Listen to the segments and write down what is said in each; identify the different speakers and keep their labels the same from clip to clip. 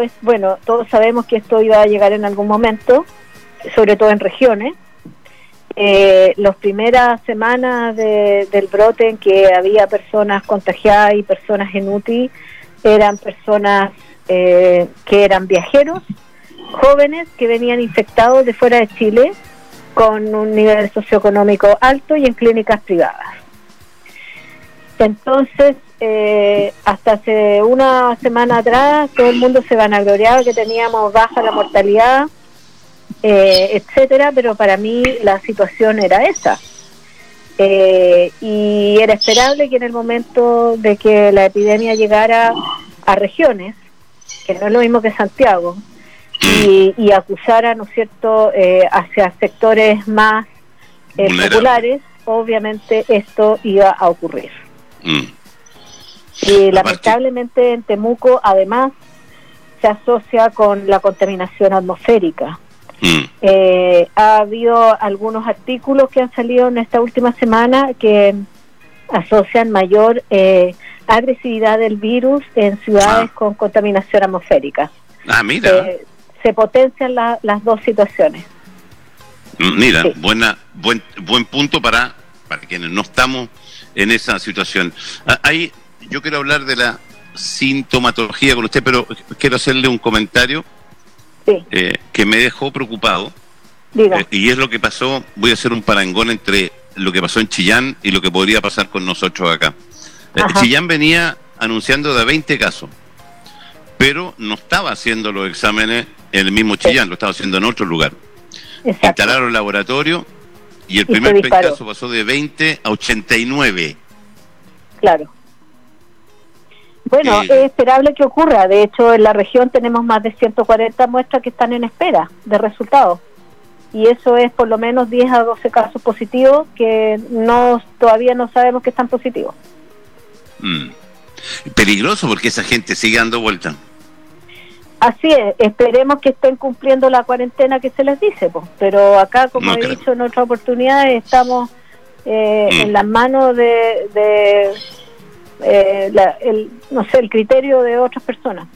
Speaker 1: es, bueno, todos sabemos que esto iba a llegar en algún momento, sobre todo en regiones. Eh, las primeras semanas del brote en que había personas contagiadas y personas en UTI eran personas eh, que eran viajeros, jóvenes que venían infectados de fuera de Chile con un nivel socioeconómico alto y en clínicas privadas. Entonces, eh, hasta hace una semana atrás, todo el mundo se vanagloriaba que teníamos baja la mortalidad, eh, etcétera, pero para mí la situación era esa. Eh, y era esperable que en el momento de que la epidemia llegara a regiones, que no es lo mismo que Santiago, y, acusara, ¿no es cierto?, eh, hacia sectores más eh, populares, obviamente esto iba a ocurrir. Mm. Y lamentablemente en Temuco, además, se asocia con la contaminación atmosférica. Mm. Eh, ha habido algunos artículos que han salido en esta última semana que asocian mayor agresividad del virus en ciudades ah. con contaminación atmosférica.
Speaker 2: Ah, mira
Speaker 1: se potencian las dos situaciones.
Speaker 2: Mm, mira, buena, buen, buen punto para, para quienes no estamos en esa situación. Ah, ahí yo quiero hablar de la sintomatología con usted, pero quiero hacerle un comentario eh, que me dejó preocupado. Eh, y es lo que pasó, voy a hacer un parangón entre lo que pasó en Chillán y lo que podría pasar con nosotros acá. Eh, Chillán venía anunciando de 20 casos, pero no estaba haciendo los exámenes en el mismo Chillán, lo estaba haciendo en otro lugar. Instalaron el laboratorio y el primer caso pasó de 20 a 89.
Speaker 1: Claro. Bueno, es esperable que ocurra. De hecho, en la región tenemos más de 140 muestras que están en espera de resultados. Y eso es por lo menos 10 a 12 casos positivos que no todavía no sabemos que están positivos.
Speaker 2: Mm. Peligroso porque esa gente sigue dando vuelta.
Speaker 1: Así es, esperemos que estén cumpliendo la cuarentena que se les dice, pues. pero acá, como he dicho en otra oportunidad, estamos eh, mm. en las manos de, eh, el, no sé, el criterio de otras personas.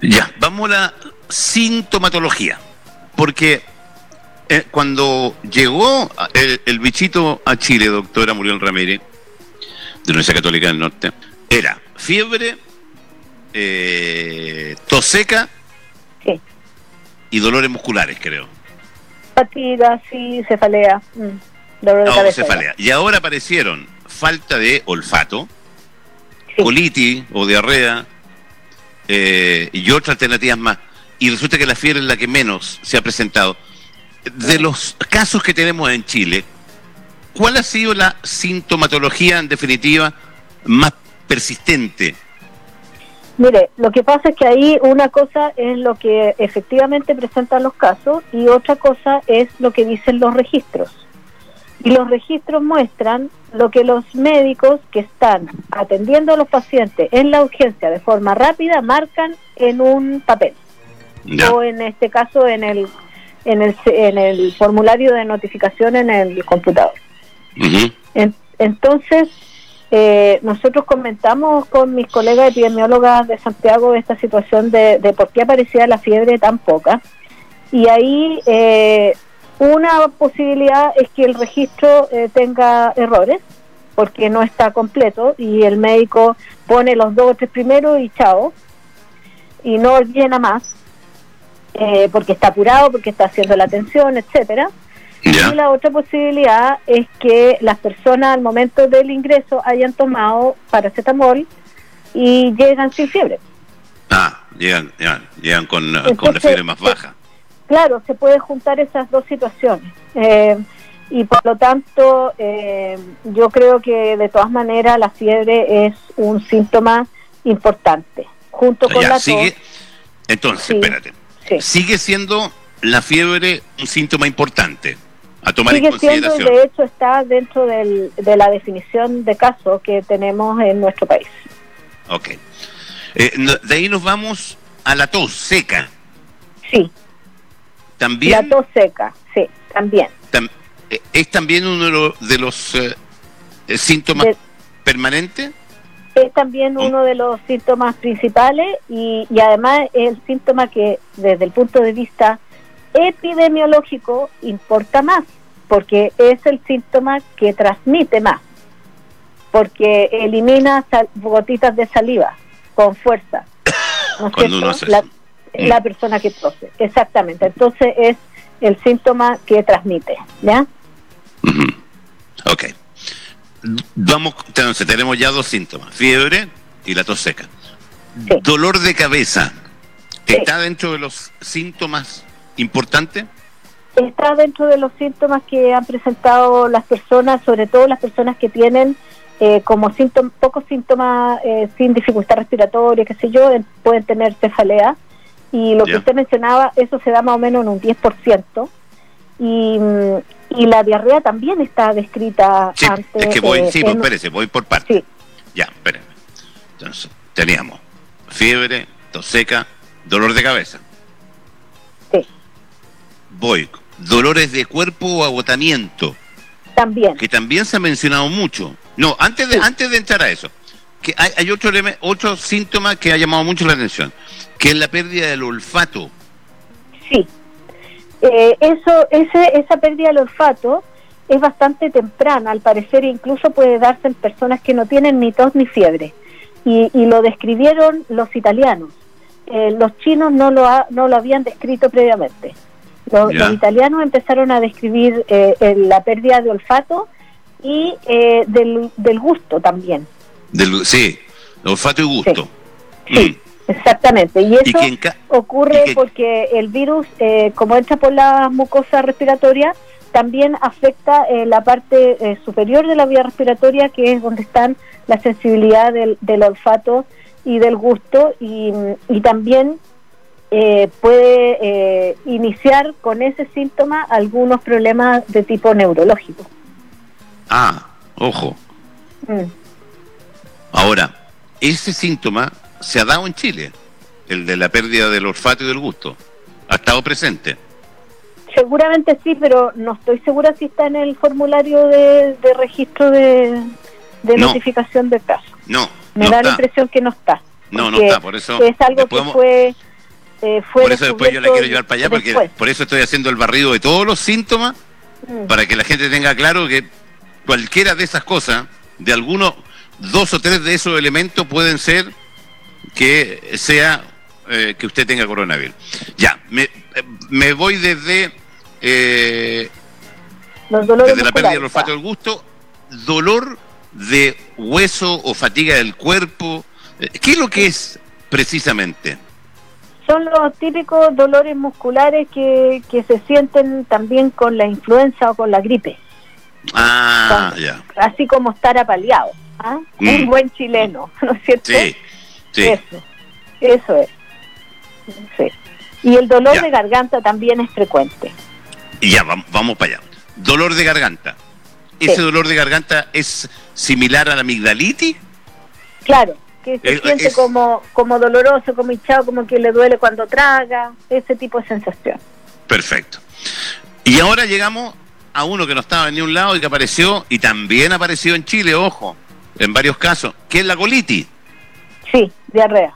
Speaker 2: Ya, vamos a la sintomatología, porque eh, cuando llegó el, el, bichito a Chile, doctora Muriel Ramírez, de la Universidad Católica del Norte, era fiebre, eh, tos seca y dolores musculares, creo.
Speaker 1: Fatiga, sí, cefalea. Mm,
Speaker 2: dolor cefalea. Y ahora aparecieron falta de olfato, colitis o diarrea eh, y otras alternativas más. Y resulta que la fiebre es la que menos se ha presentado. De los casos que tenemos en Chile, ¿cuál ha sido la sintomatología en definitiva más persistente
Speaker 1: Mire, lo que pasa es que ahí una cosa es lo que efectivamente presentan los casos y otra cosa es lo que dicen los registros. Y los registros muestran lo que los médicos que están atendiendo a los pacientes en la urgencia de forma rápida marcan en un papel. O en este caso en el, en el, en el formulario de notificación en el computador. entonces, eh, nosotros comentamos con mis colegas epidemiólogas de Santiago esta situación de, por qué aparecía la fiebre tan poca. Y ahí eh, una posibilidad es que el registro eh, tenga errores, porque no está completo y el médico pone los dos o tres primeros y chao, y no llena más, porque está apurado, porque está haciendo la atención, etcétera. Y la otra posibilidad es que las personas al momento del ingreso hayan tomado paracetamol y llegan sin fiebre.
Speaker 2: Ah, llegan, llegan, con, con la fiebre más baja.
Speaker 1: Claro, se puede juntar esas dos situaciones. Eh, y por lo tanto, eh, yo creo que de todas maneras la fiebre es un síntoma importante. Junto con la
Speaker 2: sigue, Entonces, espérate. Sigue siendo la fiebre un síntoma importante a tomar
Speaker 1: Sigue Siendo, de hecho, está dentro del, de la definición de caso que tenemos en nuestro país.
Speaker 2: Ok. Eh, de ahí nos vamos a la tos seca.
Speaker 1: Sí.
Speaker 2: También.
Speaker 1: La tos seca, sí, también.
Speaker 2: Eh, ¿Es también uno de los, eh, síntomas permanentes?
Speaker 1: es también uno de los síntomas principales y, además es el síntoma que desde el punto de vista epidemiológico importa más, porque es el síntoma que transmite más, porque elimina gotitas de saliva con fuerza. la, persona que tose, exactamente. Entonces es el síntoma que transmite, ¿ya?
Speaker 2: Ok. Vamos, entonces tenemos ya dos síntomas, fiebre y la tos seca. Dolor de cabeza, ¿está dentro de los síntomas importantes?
Speaker 1: Está dentro de los síntomas que han presentado las personas, sobre todo las personas que tienen eh, como síntomas, pocos síntomas eh, sin dificultad respiratoria, qué sé yo, pueden tener cefalea. Y lo que usted mencionaba, eso se da más o menos en un 10%. Y, y la diarrea también está descrita
Speaker 2: sí, antes. Es que voy, sí, pues, espérese, voy por partes. Ya, espéreme. Entonces, teníamos fiebre, tos seca, dolor de cabeza.
Speaker 1: Sí.
Speaker 2: Voy, dolores de cuerpo o agotamiento.
Speaker 1: También.
Speaker 2: Que también se ha mencionado mucho. No, antes de, antes de entrar a eso, que hay, hay otro, otro síntoma que ha llamado mucho la atención, que es la pérdida del olfato.
Speaker 1: Sí. Eh, eso, ese, esa pérdida del olfato es bastante temprana, al parecer incluso puede darse en personas que no tienen ni tos ni fiebre. Y, lo describieron los italianos. Eh, los chinos no lo, no lo habían descrito previamente. Los, italianos empezaron a describir eh, la pérdida de olfato y del, del, gusto también.
Speaker 2: Del, sí, olfato y gusto.
Speaker 1: sí. Mm. Exactamente, y eso ocurre porque el virus, eh, como entra por la mucosa respiratoria, también afecta eh, la parte eh, superior de la vía respiratoria, que es donde están la sensibilidad del, olfato y del gusto, y, también puede iniciar con ese síntoma algunos problemas de tipo neurológico.
Speaker 2: Ah, ojo. Mm. Ahora, ese síntoma se ha dado en Chile, el de la pérdida del olfato y del gusto. ¿Ha estado presente?
Speaker 1: Seguramente sí, pero no estoy segura si está en el formulario de, registro de, notificación del caso.
Speaker 2: No.
Speaker 1: Me da la impresión que no está.
Speaker 2: No, no está, por eso.
Speaker 1: Es algo que fue.
Speaker 2: Eh, por eso después yo la quiero llevar para allá, porque por eso estoy haciendo el barrido de todos los síntomas, mm. para que la gente tenga claro que cualquiera de esas cosas, de algunos, dos o tres de esos elementos pueden ser que sea eh, que usted tenga coronavirus. Ya, me, me voy desde, eh, desde la pérdida del olfato del gusto, dolor de hueso o fatiga del cuerpo. Eh, ¿Qué es lo que es precisamente?
Speaker 1: Son los típicos dolores musculares que, que se sienten también con la influenza o con la gripe.
Speaker 2: Ah, ya.
Speaker 1: Así como estar apaleado. ¿Ah? Un mm. buen chileno, ¿no es cierto?
Speaker 2: Sí.
Speaker 1: Eso, eso es. Sí. Y el dolor de garganta también es frecuente.
Speaker 2: Y ya, vamos, para allá. Dolor de garganta. ¿Ese dolor de garganta es similar a la amigdalitis?
Speaker 1: Claro, que se siente como, como doloroso, como hinchado, como que le duele cuando traga, ese tipo de sensación.
Speaker 2: Perfecto. Y ahora llegamos a uno que no estaba en ningún lado y que apareció, y también apareció en Chile, ojo, en varios casos, que es la colitis.
Speaker 1: Sí, diarrea.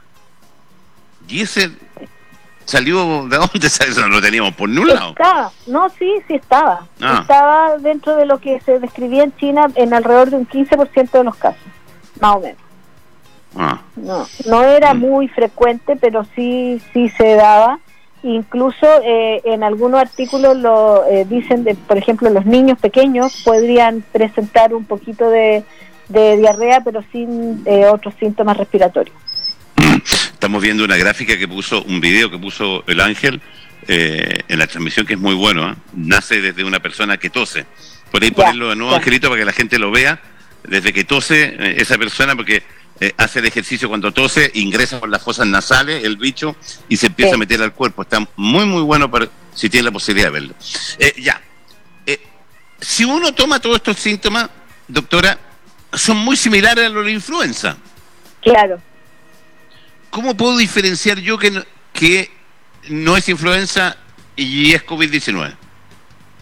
Speaker 2: ¿Y ese salió de dónde salió? Eso no lo teníamos por ningún lado.
Speaker 1: Estaba, no, sí, sí estaba. Ah. Estaba dentro de lo que se describía en China en alrededor de un 15% de los casos, más o menos. Ah. No, no era mm. muy frecuente, pero sí, sí se daba. Incluso eh, en algunos artículos lo eh, dicen, de, por ejemplo, los niños pequeños podrían presentar un poquito de, de diarrea, pero sin eh, otros síntomas respiratorios.
Speaker 2: Estamos viendo una gráfica que puso, un video que puso el ángel eh, en la transmisión que es muy bueno. ¿eh? Nace desde una persona que tose. Por ahí ponerlo de nuevo, Angelito, para que la gente lo vea. Desde que tose esa persona, porque hace el ejercicio cuando tose, ingresa por las fosas nasales el bicho y se empieza a meter al cuerpo. Está muy, muy bueno para si tiene la posibilidad de verlo. ya. si uno toma todos estos síntomas, doctora, son muy similares a los de la influenza.
Speaker 1: Claro.
Speaker 2: ¿Cómo puedo diferenciar yo que no, que no es influenza y es COVID-19?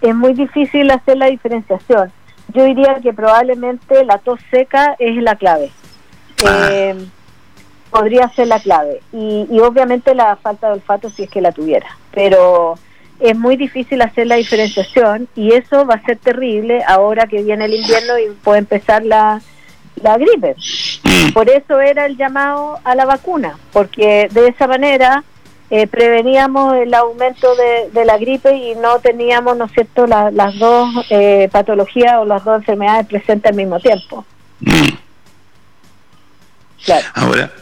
Speaker 1: Es muy difícil hacer la diferenciación. Yo diría que probablemente la tos seca es la clave. ah. eh, podría ser la clave. Y, y obviamente la falta de olfato si es que la tuviera. Pero es muy difícil hacer la diferenciación y eso va a ser terrible ahora que viene el invierno y puede empezar la, la gripe. Mm. Por eso era el llamado a la vacuna, porque de esa manera eh, preveníamos el aumento de, la gripe y no teníamos, ¿no es cierto?, las dos eh, patologías o las dos enfermedades presentes al mismo tiempo. Mm.
Speaker 2: Claro. Ahora,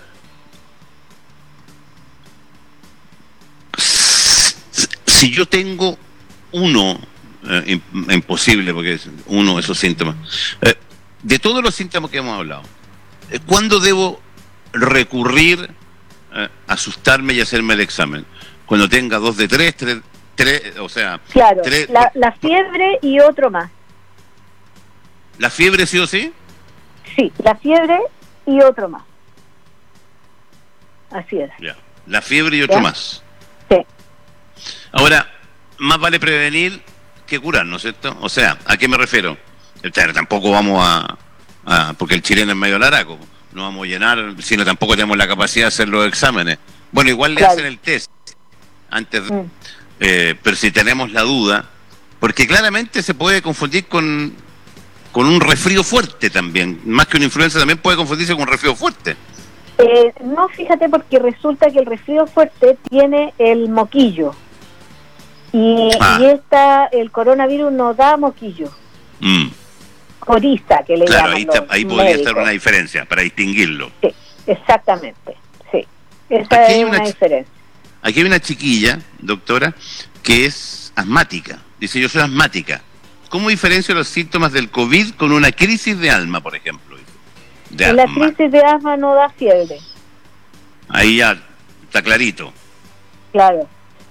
Speaker 2: si yo tengo uno, eh, imposible porque es uno de esos síntomas, de todos los síntomas que hemos hablado, ¿cuándo debo recurrir eh, asustarme y hacerme el examen. Cuando tenga dos de tres, tres, tres o sea...
Speaker 1: Claro, la, fiebre y otro más.
Speaker 2: ¿La fiebre sí o sí?
Speaker 1: Sí, la fiebre y otro más. Así es.
Speaker 2: La fiebre y otro más. Ahora, más vale prevenir que curar, ¿no es cierto? O sea, ¿a qué me refiero? Tampoco vamos a, a porque el chileno es medio laraco no vamos a llenar, sino tampoco tenemos la capacidad de hacer los exámenes. Bueno, igual le hacen el test antes, mm. eh, pero si tenemos la duda, porque claramente se puede confundir con, con un resfrío fuerte también, más que una influenza también puede confundirse con un resfrío fuerte.
Speaker 1: Eh, no, fíjate, porque resulta que el resfrío fuerte tiene el moquillo. Y, ah. y esta, el coronavirus no da moquillo. Mm corista que le claro,
Speaker 2: ahí, ahí podría estar una diferencia para distinguirlo.
Speaker 1: Sí, exactamente, sí. Esa es una, diferencia.
Speaker 2: Aquí hay una chiquilla, doctora, que es asmática. Dice, yo soy asmática. ¿Cómo diferencio los síntomas del COVID con una crisis de alma, por ejemplo?
Speaker 1: la crisis de asma no da fiebre.
Speaker 2: Ahí ya está clarito.
Speaker 1: Claro.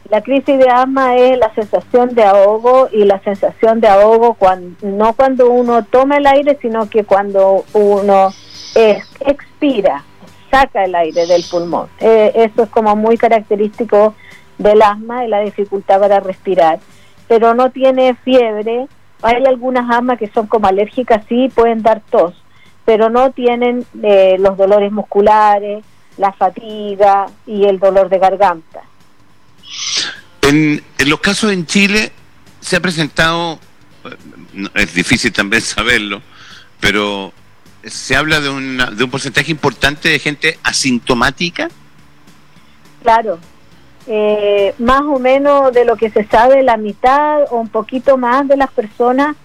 Speaker 1: La crisis de asma es la sensación de ahogo y la sensación de ahogo cuando, no cuando uno toma el aire, sino que cuando uno expira, saca el aire del pulmón. Eh, eso es como muy característico del asma y la dificultad para respirar. Pero no tiene fiebre. Hay algunas asmas que son como alérgicas, sí, pueden dar tos, pero no tienen eh, los dolores musculares, la fatiga y el dolor de garganta.
Speaker 2: En, los casos en Chile se ha presentado, es difícil también saberlo, pero se habla de, de un porcentaje importante de gente asintomática.
Speaker 1: Claro, eh, más o menos de lo que se sabe, la mitad o un poquito más de las personas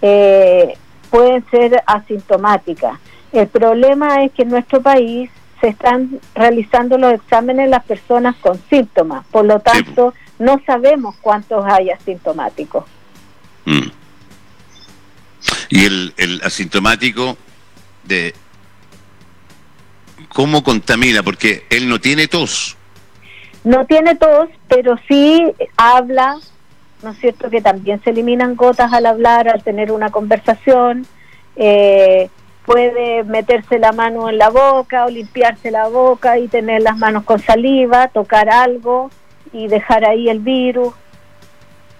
Speaker 1: eh, pueden ser asintomáticas. El problema es que en nuestro país se están realizando los exámenes las personas con síntomas, por lo tanto no sabemos cuántos hay asintomáticos. Mm.
Speaker 2: Y el, el asintomático de cómo contamina, porque él no tiene tos.
Speaker 1: No tiene tos, pero sí habla, ¿no es cierto? Que también se eliminan gotas al hablar, al tener una conversación. Eh, puede meterse la mano en la boca o limpiarse la boca y tener las manos con saliva, tocar algo y dejar ahí el virus.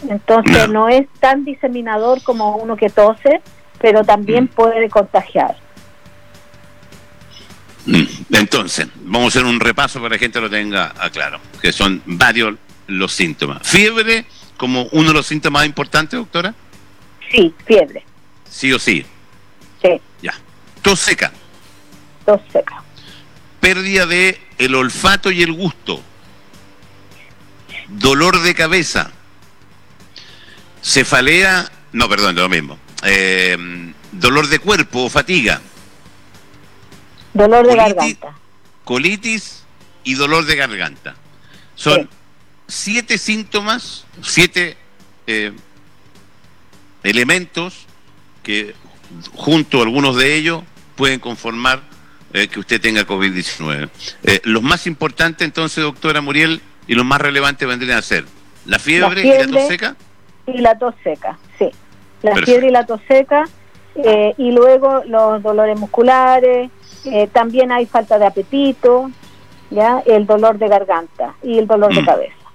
Speaker 1: Entonces no, es tan diseminador como uno que tose, pero también mm. puede contagiar.
Speaker 2: Mm. Entonces, vamos a hacer un repaso para que la gente lo tenga claro, que son varios los síntomas. ¿Fiebre como uno de los síntomas más importantes, doctora?
Speaker 1: Sí, fiebre.
Speaker 2: ¿Sí o sí?
Speaker 1: Sí.
Speaker 2: Ya. Tos seca.
Speaker 1: Tos seca.
Speaker 2: Pérdida de el olfato y el gusto. Dolor de cabeza. Cefalea, no, perdón, lo mismo. Eh, dolor de cuerpo o fatiga.
Speaker 1: Dolor de garganta.
Speaker 2: Colitis y dolor de garganta. Son siete síntomas, siete eh, elementos que junto a algunos de ellos pueden conformar eh, que usted tenga COVID-19. Eh, los más importantes, entonces, doctora Muriel, y los más relevantes vendrían a ser la fiebre, y la tos seca.
Speaker 1: Y la tos seca, sí. La fiebre y la tos seca, eh, y luego los dolores musculares, también hay falta de apetito, ya el dolor de garganta y el dolor de mm. cabeza.